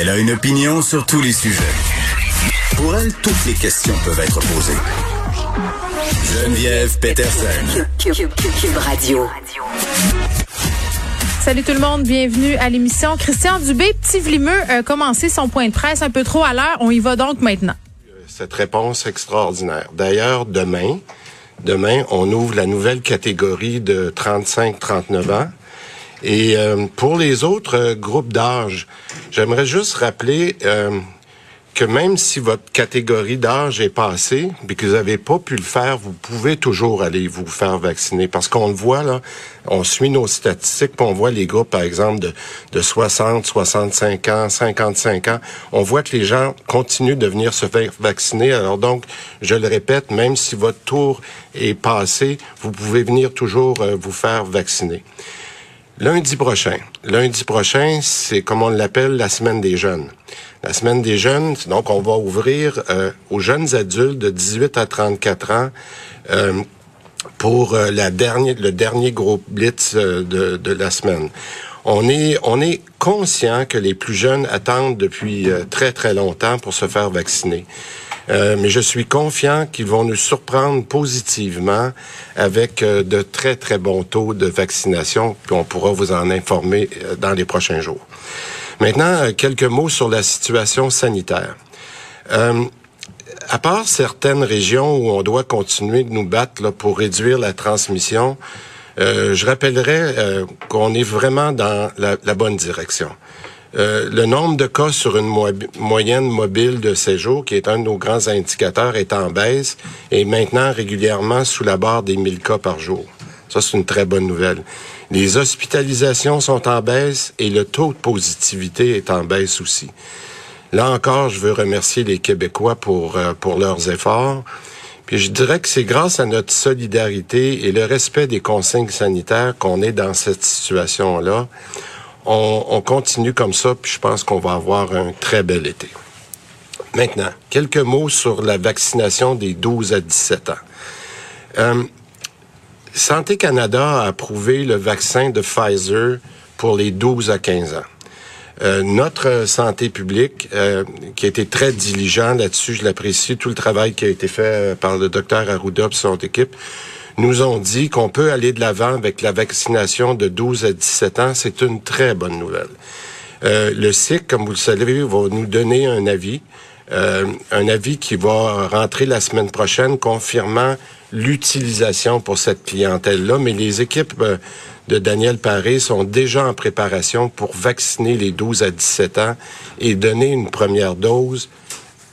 Elle a une opinion sur tous les sujets. Pour elle, toutes les questions peuvent être posées. Geneviève Peterson. Cube Radio. Salut tout le monde, bienvenue à l'émission. Christian Dubé, petit vlimeux, a commencé son point de presse un peu trop à l'heure. On y va donc maintenant. Cette réponse extraordinaire. D'ailleurs, demain, demain, on ouvre la nouvelle catégorie de 35-39 ans. Et euh, pour les autres euh, groupes d'âge, j'aimerais juste rappeler euh, que même si votre catégorie d'âge est passée, et que vous n'avez pas pu le faire, vous pouvez toujours aller vous faire vacciner. Parce qu'on le voit, là, on suit nos statistiques, puis on voit les groupes, par exemple, de, de 60, 65 ans, 55 ans. On voit que les gens continuent de venir se faire vacciner. Alors donc, je le répète, même si votre tour est passé, vous pouvez venir toujours vous faire vacciner. Lundi prochain. Lundi prochain, c'est comme on l'appelle la semaine des jeunes. La semaine des jeunes, donc on va ouvrir euh, aux jeunes adultes de 18 à 34 ans euh, pour euh, la dernière, le dernier gros blitz de, de, la semaine. On est, on est conscient que les plus jeunes attendent depuis très très longtemps pour se faire vacciner. Euh, mais je suis confiant qu'ils vont nous surprendre positivement avec euh, de très, très bons taux de vaccination, puis on pourra vous en informer euh, dans les prochains jours. Maintenant, quelques mots sur la situation sanitaire. à part certaines régions où on doit continuer de nous battre là, pour réduire la transmission, je rappellerai qu'on est vraiment dans la bonne direction. Euh, le nombre de cas sur une moyenne mobile de séjour, qui est un de nos grands indicateurs, est en baisse et maintenant régulièrement sous la barre des 1000 cas par jour. Ça, c'est une très bonne nouvelle. Les hospitalisations sont en baisse et le taux de positivité est en baisse aussi. Là encore, je veux remercier les Québécois pour, euh, pour leurs efforts. Puis je dirais que c'est grâce à notre solidarité et le respect des consignes sanitaires qu'on est dans cette situation-là on, continue comme ça, puis je pense qu'on va avoir un très bel été. Maintenant, quelques mots sur la vaccination des 12 à 17 ans. Euh, Santé Canada a approuvé le vaccin de Pfizer pour les 12 à 15 ans. Euh, notre santé publique, euh, qui a été très diligent là-dessus, je l'apprécie, tout le travail qui a été fait par le docteur Arruda et son équipe, nous ont dit qu'on peut aller de l'avant avec la vaccination de 12 à 17 ans. C'est une très bonne nouvelle. Euh, le SIC, comme vous le savez, va nous donner un avis, euh, un avis qui va rentrer la semaine prochaine, confirmant l'utilisation pour cette clientèle-là. Mais les équipes euh, de Daniel Paré sont déjà en préparation pour vacciner les 12 à 17 ans et donner une première dose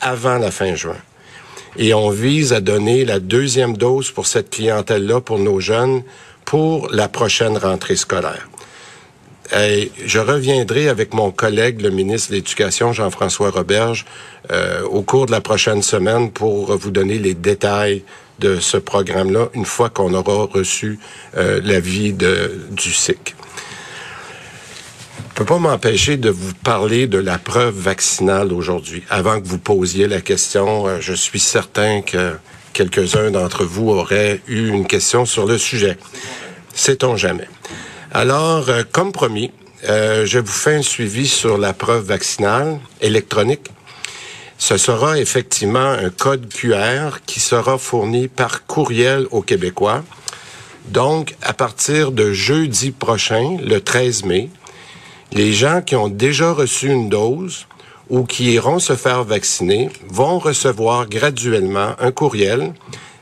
avant la fin juin et on vise à donner la deuxième dose pour cette clientèle-là, pour nos jeunes, pour la prochaine rentrée scolaire. Et je reviendrai avec mon collègue, le ministre de l'Éducation, Jean-François Roberge, euh, au cours de la prochaine semaine pour vous donner les détails de ce programme-là une fois qu'on aura reçu euh, l'avis du SIC. Je peux pas m'empêcher de vous parler de la preuve vaccinale aujourd'hui. Avant que vous posiez la question, euh, je suis certain que quelques-uns d'entre vous auraient eu une question sur le sujet. Sait-on jamais. Alors, euh, comme promis, euh, je vous fais un suivi sur la preuve vaccinale électronique. Ce sera effectivement un code QR qui sera fourni par courriel aux Québécois. Donc, à partir de jeudi prochain, le 13 mai, les gens qui ont déjà reçu une dose ou qui iront se faire vacciner vont recevoir graduellement un courriel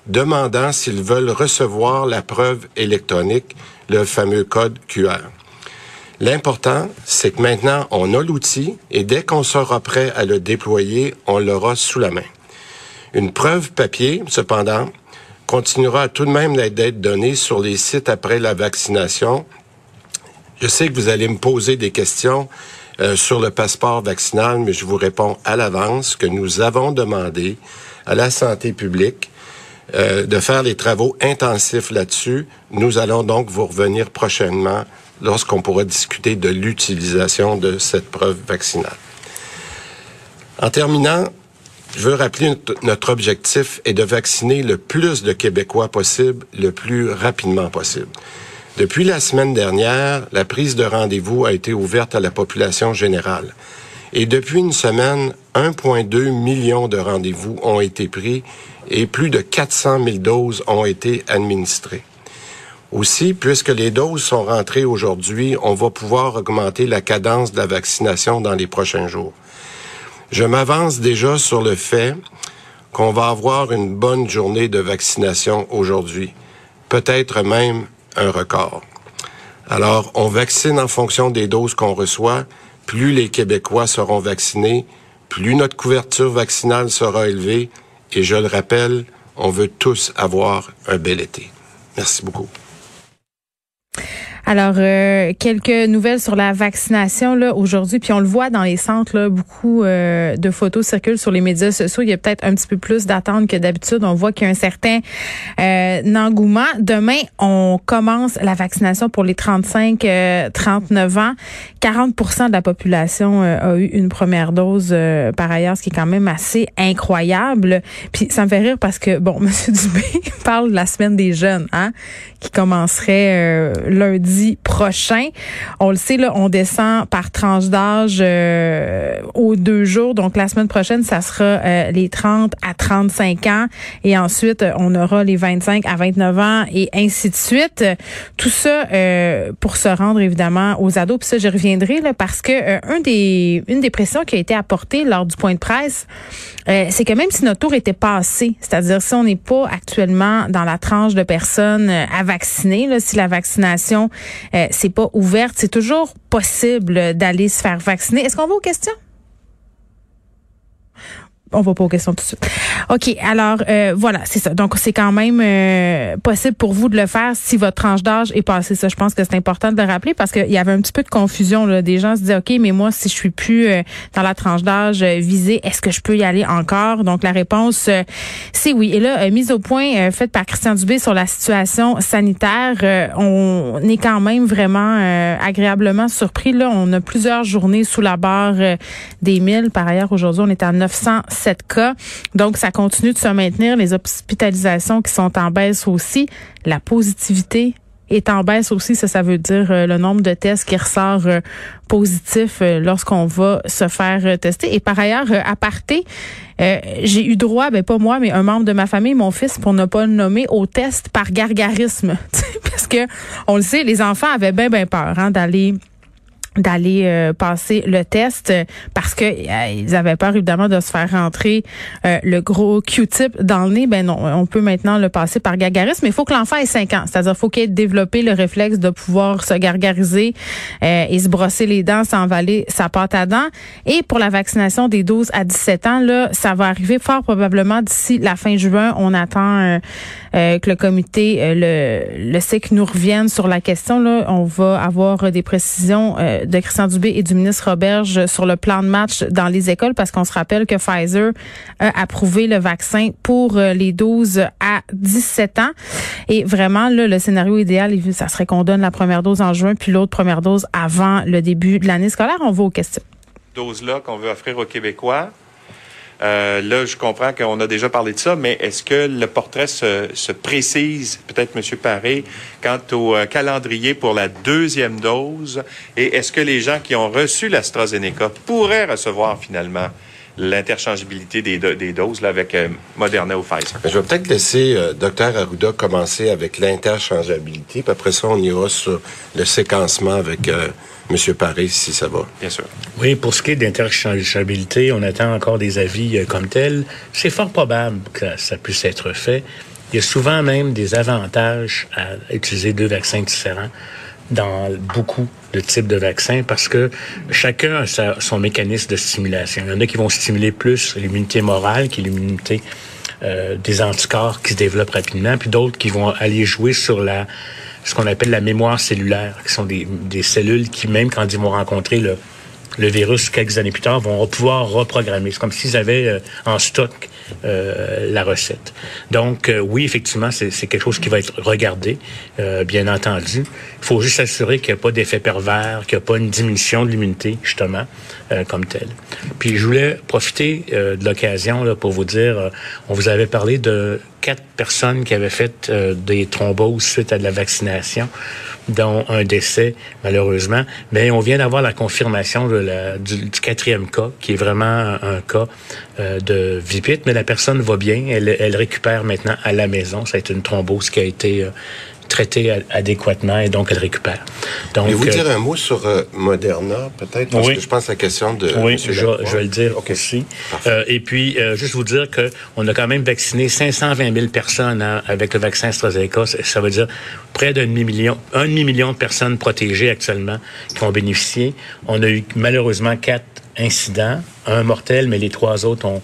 demandant s'ils veulent recevoir la preuve électronique, le fameux code QR. L'important, c'est que maintenant, on a l'outil et dès qu'on sera prêt à le déployer, on l'aura sous la main. Une preuve papier, cependant, continuera tout de même d'être donné sur les sites après la vaccination. Je sais que vous allez me poser des questions euh, sur le passeport vaccinal, mais je vous réponds à l'avance que nous avons demandé à la santé publique euh, de faire les travaux intensifs là-dessus. Nous allons donc vous revenir prochainement lorsqu'on pourra discuter de l'utilisation de cette preuve vaccinale. En terminant, je veux rappeler notre objectif est de vacciner le plus de Québécois possible le plus rapidement possible. Depuis la semaine dernière, la prise de rendez-vous a été ouverte à la population générale. Et depuis une semaine, 1,2 million de rendez-vous ont été pris et plus de 400 000 doses ont été administrées. Aussi, puisque les doses sont rentrées aujourd'hui, on va pouvoir augmenter la cadence de la vaccination dans les prochains jours. Je m'avance déjà sur le fait qu'on va avoir une bonne journée de vaccination aujourd'hui, peut-être même un record. Alors, on vaccine en fonction des doses qu'on reçoit. Plus les Québécois seront vaccinés, plus notre couverture vaccinale sera élevée. Et je le rappelle, on veut tous avoir un bel été. Merci beaucoup. Alors, euh, quelques nouvelles sur la vaccination là aujourd'hui, puis on le voit dans les centres, là, beaucoup euh, de photos circulent sur les médias sociaux. Il y a peut-être un petit peu plus d'attente que d'habitude. On voit qu'il y a un certain euh, engouement. Demain, on commence la vaccination pour les 35-39 euh, ans. 40% de la population a eu une première dose par ailleurs, ce qui est quand même assez incroyable. Puis ça me fait rire parce que, bon, M. Dubé parle de la semaine des jeunes, hein, qui commencerait lundi prochain. On le sait, là, on descend par tranche d'âge euh, aux deux jours. Donc, la semaine prochaine, ça sera euh, les 30 à 35 ans. Et ensuite, on aura les 25 à 29 ans et ainsi de suite. Tout ça euh, pour se rendre, évidemment, aux ados. Puis ça, je reviendrai là, parce que un des, une des pressions qui a été apportée lors du point de presse, c'est que même si notre tour était passé, c'est-à-dire si on n'est pas actuellement dans la tranche de personnes à vacciner, là, si la vaccination euh, c'est pas ouverte. C'est toujours possible d'aller se faire vacciner. Est-ce qu'on va aux questions? On va pas aux questions tout de suite. OK, alors euh, voilà, c'est ça. Donc c'est quand même euh, possible pour vous de le faire si votre tranche d'âge est passée. Ça, je pense que c'est important de le rappeler parce qu'il y avait un petit peu de confusion. Là. Des gens se disaient, OK, mais moi, si je suis plus euh, dans la tranche d'âge visée, est-ce que je peux y aller encore? Donc la réponse, c'est oui. Et là, mise au point faite par Christian Dubé sur la situation sanitaire, on est quand même vraiment agréablement surpris. Là, on a plusieurs journées sous la barre des 1000. Par ailleurs, aujourd'hui, on est à 900 cas. Donc, ça continue de se maintenir. Les hospitalisations qui sont en baisse aussi. La positivité est en baisse aussi. Ça, ça veut dire euh, le nombre de tests qui ressort euh, positif euh, lorsqu'on va se faire tester. Et par ailleurs, à parté, j'ai eu droit, ben pas moi, mais un membre de ma famille, mon fils, pour ne pas le nommer, au test par gargarisme. Parce que, on le sait, les enfants avaient bien, bien peur hein, d'aller d'aller euh, passer le test parce que euh, ils avaient peur évidemment de se faire rentrer euh, le gros Q-tip dans le nez. Ben non, on peut maintenant le passer par gargarisme, mais il faut que l'enfant ait 5 ans. C'est-à-dire faut qu'il ait développé le réflexe de pouvoir se gargariser et se brosser les dents sans avaler sa pâte à dents. Et pour la vaccination des 12 à 17 ans, là, ça va arriver fort probablement d'ici la fin juin. On attend que le comité, le, le SIC nous revienne sur la question. Là, on va avoir des précisions de Christian Dubé et du ministre Roberge sur le plan de match dans les écoles parce qu'on se rappelle que Pfizer a approuvé le vaccin pour euh, les 12 à 17 ans. Et vraiment, là, le scénario idéal, ça serait qu'on donne la première dose en juin puis l'autre première dose avant le début de l'année scolaire. On va aux questions. Dose-là qu'on veut offrir aux Québécois euh, là, je comprends qu'on a déjà parlé de ça, mais est-ce que le portrait se, précise, peut-être, M. Paré, quant au euh, calendrier pour la deuxième dose? Et est-ce que les gens qui ont reçu l'AstraZeneca pourraient recevoir finalement l'interchangeabilité des, doses là, avec euh, Moderna ou Pfizer? Je vais peut-être laisser Dr Arruda commencer avec l'interchangeabilité, puis après ça, on ira sur le séquencement avec M. Paris, si ça va. Bien sûr. Oui, pour ce qui est d'interchangeabilité, on attend encore des avis euh, comme tels. C'est fort probable que ça puisse être fait. Il y a souvent même des avantages à utiliser deux vaccins différents dans beaucoup de types de vaccins parce que chacun a son mécanisme de stimulation. Il y en a qui vont stimuler plus l'immunité morale qui l'immunité euh, des anticorps qui se développent rapidement, puis d'autres qui vont aller jouer sur ce qu'on appelle la mémoire cellulaire, qui sont des cellules qui, même quand ils vont rencontrer le, le virus quelques années plus tard, vont pouvoir reprogrammer. C'est comme s'ils avaient euh, en stock euh, la recette. Donc, euh, oui, effectivement, c'est quelque chose qui va être regardé, euh, bien entendu. Il faut juste s'assurer qu'il n'y a pas d'effet pervers, qu'il n'y a pas une diminution de l'immunité, justement, comme telle. Puis, je voulais profiter de l'occasion pour vous dire, on vous avait parlé de quatre personnes qui avaient fait des thromboses suite à de la vaccination dont un décès, malheureusement. Mais on vient d'avoir la confirmation de la, du, quatrième cas, qui est vraiment un, cas euh, de vipite, mais la personne va bien. Elle, elle récupère maintenant à la maison. Ça a été une thrombose qui a été euh, traitée adéquatement et donc elle récupère. Donc, vous dire euh, un mot sur Moderna, peut-être, parce que je pense à la question de. Oui, je, je, vais le dire aussi. et puis, juste vous dire que on a quand même vacciné 520 000 personnes hein, avec le vaccin AstraZeneca. Ça veut dire près d'un demi-million, un demi-million de personnes protégées actuellement qui ont bénéficié. On a eu malheureusement quatre incidents, un mortel, mais les trois autres ont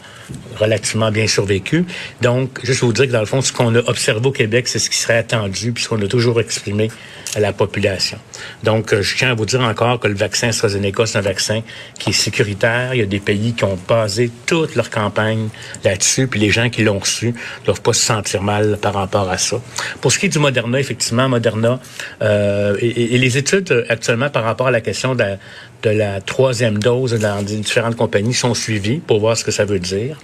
relativement bien survécu. Donc, juste vous dire que dans le fond, ce qu'on a observé au Québec, c'est ce qui serait attendu, puisqu'on a toujours exprimé à la population. Donc, euh, je tiens à vous dire encore que le vaccin AstraZeneca, c'est un vaccin qui est sécuritaire. Il y a des pays qui ont basé toute leur campagne là-dessus, puis les gens qui l'ont reçu ne doivent pas se sentir mal par rapport à ça. Pour ce qui est du Moderna, effectivement, Moderna euh, et, les études actuellement par rapport à la question de la, de la troisième dose dans différentes compagnies sont suivies pour voir ce que ça veut dire.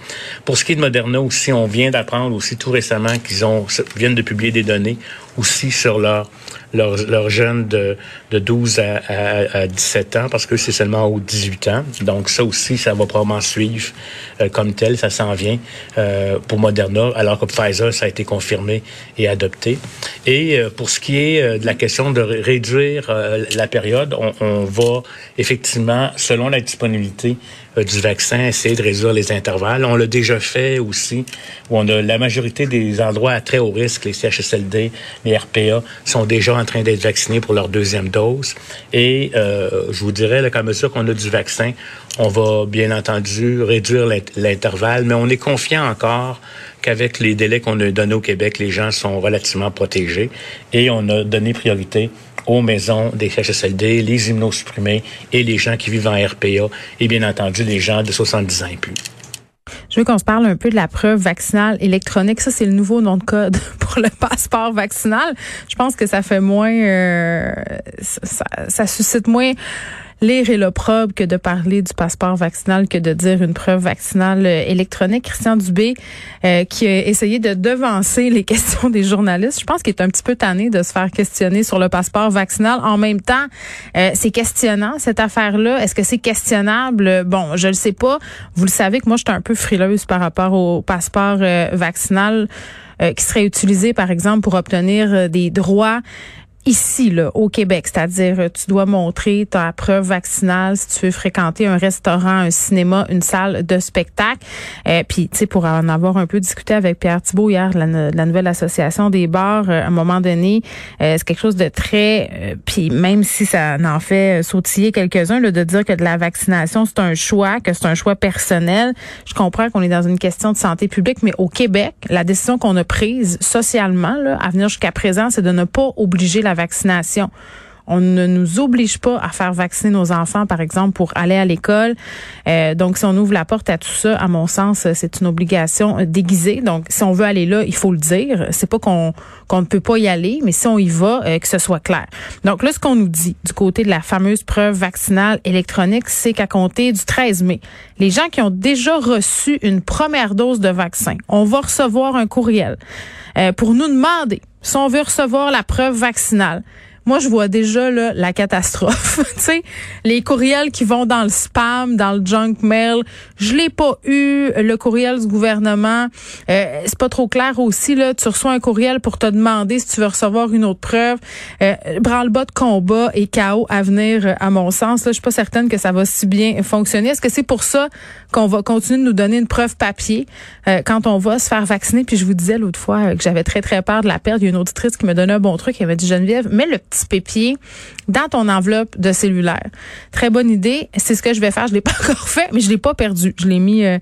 Pour ce qui est de Moderna aussi, on vient d'apprendre aussi tout récemment qu'ils ont viennent de publier des données aussi sur leur leurs jeunes de, de 12 à, à, à, 17 ans, parce que c'est seulement aux 18 ans. Donc ça aussi, ça va probablement suivre euh, comme tel, ça s'en vient euh, pour Moderna, alors que Pfizer, ça a été confirmé et adopté. Et euh, pour ce qui est de la question de réduire la période, on, on va effectivement, selon la disponibilité euh, du vaccin, essayer de réduire les intervalles. On l'a déjà fait aussi, où on a la majorité des endroits à très haut risque, les CHSLD, les RPA, sont déjà en train d'être vaccinés pour leur deuxième dose. Et euh, je vous dirais, qu'à mesure qu'on a du vaccin, on va bien entendu réduire l'intervalle, mais on est confiant encore qu'avec les délais qu'on a donnés au Québec, les gens sont relativement protégés et on a donné priorité aux maisons des CHSLD, les immunosupprimés et les gens qui vivent en RPA et bien entendu les gens de 70 ans et plus. Je veux qu'on se parle un peu de la preuve vaccinale électronique. Ça, c'est le nouveau nom de code le passeport vaccinal. Je pense que ça fait moins, euh, ça, ça suscite moins lire et l'opprobre que de parler du passeport vaccinal que de dire une preuve vaccinale euh, électronique. Christian Dubé, euh, qui a essayé de devancer les questions des journalistes, je pense qu'il est un petit peu tanné de se faire questionner sur le passeport vaccinal. En même temps, euh, c'est questionnant cette affaire-là. Est-ce que c'est questionnable? Bon, je le sais pas. Vous le savez que moi, je suis un peu frileuse par rapport au passeport vaccinal. Qui serait utilisé, par exemple, pour obtenir des droits ici, là, au Québec. C'est-à-dire, tu dois montrer ta preuve vaccinale si tu veux fréquenter un restaurant, un cinéma, une salle de spectacle. Euh, puis, tu sais, pour en avoir un peu discuté avec Pierre Thibault hier, la, la nouvelle association des bars, euh, à un moment donné, euh, c'est quelque chose de très... Euh, puis même si ça en fait sautiller quelques-uns, de dire que de la vaccination, c'est un choix, que c'est un choix personnel. Je comprends qu'on est dans une question de santé publique, mais au Québec, la décision qu'on a prise socialement, là, à venir jusqu'à présent, c'est de ne pas obliger la vaccination. On ne nous oblige pas à faire vacciner nos enfants, par exemple, pour aller à l'école. Euh, donc, si on ouvre la porte à tout ça, à mon sens, c'est une obligation déguisée. Donc, si on veut aller là, il faut le dire. C'est pas qu'on ne peut pas y aller, mais si on y va, euh, que ce soit clair. Donc là, ce qu'on nous dit du côté de la fameuse preuve vaccinale électronique, c'est qu'à compter du 13 mai, les gens qui ont déjà reçu une première dose de vaccin, on va recevoir un courriel euh, pour nous demander si on veut recevoir la preuve vaccinale. Moi, je vois déjà là, la catastrophe. tu sais, les courriels qui vont dans le spam, dans le junk mail. Je l'ai pas eu. Le courriel du gouvernement, euh, c'est pas trop clair aussi. Là, tu reçois un courriel pour te demander si tu veux recevoir une autre preuve. Euh, branle-bas de combat et chaos à venir, à mon sens. Là, je suis pas certaine que ça va si bien fonctionner. Est-ce que c'est pour ça qu'on va continuer de nous donner une preuve papier euh, quand on va se faire vacciner? Puis je vous disais l'autre fois que j'avais très très peur de la perte. Il y a une auditrice qui me donnait un bon truc. Elle m'a dit Geneviève, mais le dans ton enveloppe de cellulaire. Très bonne idée. C'est ce que je vais faire. Je l'ai pas encore fait, mais je l'ai pas perdu. Je l'ai mis, euh,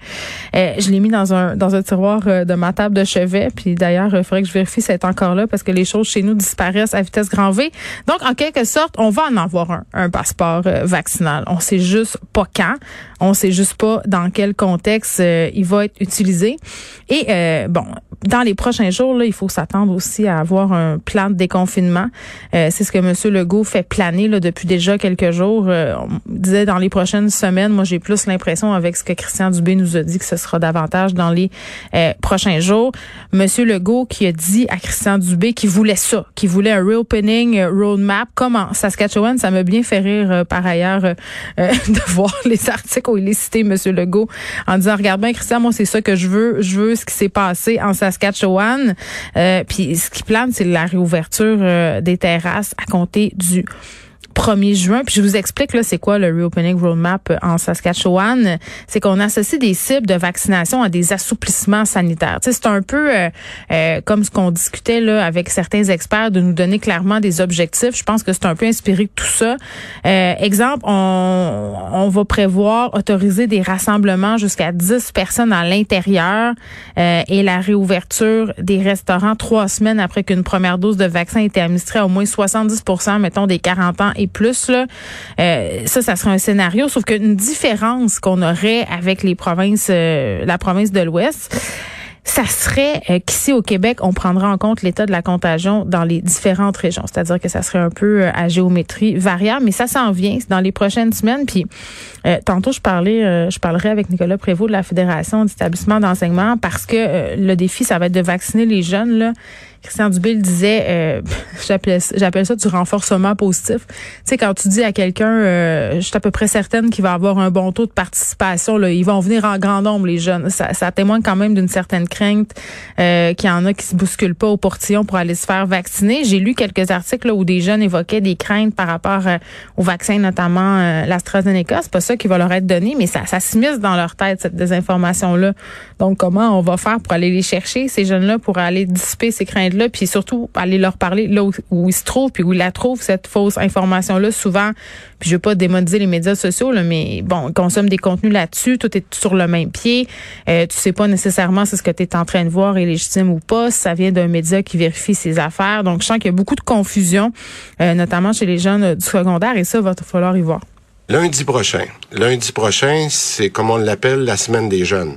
euh, je l'ai mis dans un dans un tiroir euh, de ma table de chevet. Puis d'ailleurs, il faudrait que je vérifie si c'est encore là parce que les choses chez nous disparaissent à vitesse grand V. Donc, en quelque sorte, on va en avoir un, un passeport vaccinal. On sait juste pas quand. On sait juste pas dans quel contexte il va être utilisé. Et bon, dans les prochains jours, là, il faut s'attendre aussi à avoir un plan de déconfinement. Ce que M. Legault fait planer là, depuis déjà quelques jours. Euh, on disait dans les prochaines semaines, moi j'ai plus l'impression avec ce que Christian Dubé nous a dit que ce sera davantage dans les euh, prochains jours. Monsieur Legault qui a dit à Christian Dubé qu'il voulait ça, qu'il voulait un reopening euh, roadmap comme en Saskatchewan. Ça m'a bien fait rire par ailleurs de voir les articles où il est cité Monsieur Legault en disant regarde bien Christian, moi c'est ça que je veux, je veux ce qui s'est passé en Saskatchewan. puis ce qui plane, c'est la réouverture des terrasses à compter du 1er juin. Puis je vous explique là, c'est quoi le Reopening Roadmap en Saskatchewan. C'est qu'on associe des cibles de vaccination à des assouplissements sanitaires. Tu sais, c'est un peu euh, euh, comme ce qu'on discutait là avec certains experts de nous donner clairement des objectifs. Je pense que c'est un peu inspiré de tout ça. Euh, exemple, on, on va prévoir autoriser des rassemblements jusqu'à 10 personnes à l'intérieur et la réouverture des restaurants trois semaines après qu'une première dose de vaccin ait été administrée à au moins 70% mettons, des 40 ans plus. Là, euh, ça, ça serait un scénario, sauf qu'une différence qu'on aurait avec les provinces, euh, la province de l'Ouest, ça serait euh, qu'ici au Québec, on prendra en compte l'état de la contagion dans les différentes régions. C'est-à-dire que ça serait un peu à géométrie variable, mais ça s'en vient dans les prochaines semaines. Puis tantôt, je parlais, je parlerai avec Nicolas Prévost de la Fédération d'établissements d'enseignement parce que le défi, ça va être de vacciner les jeunes là Christian Dubé disait, euh, j'appelle ça du renforcement positif. Tu sais, quand tu dis à quelqu'un, euh, je suis à peu près certaine qu'il va avoir un bon taux de participation, là, ils vont venir en grand nombre, les jeunes. Ça, ça témoigne quand même d'une certaine crainte euh, qu'il y en a qui se bousculent pas au portillon pour aller se faire vacciner. J'ai lu quelques articles là, où des jeunes évoquaient des craintes par rapport euh, au vaccin, notamment euh, l'AstraZeneca. C'est pas ça qui va leur être donné, mais ça, ça s'immisce dans leur tête, cette désinformation-là. Donc, comment on va faire pour aller les chercher, ces jeunes-là, pour aller dissiper ces craintes puis surtout aller leur parler là où, ils se trouvent, puis où ils la trouvent, cette fausse information-là, souvent. Puis je veux pas démoniser les médias sociaux, là, mais bon, ils consomment des contenus là-dessus, tout est sur le même pied. Euh, tu sais pas nécessairement si ce que tu es en train de voir est légitime ou pas, si ça vient d'un média qui vérifie ses affaires. Donc, je sens qu'il y a beaucoup de confusion, euh, notamment chez les jeunes euh, du secondaire, et ça, va falloir y voir. Lundi prochain. Lundi prochain, c'est comme on l'appelle la semaine des jeunes.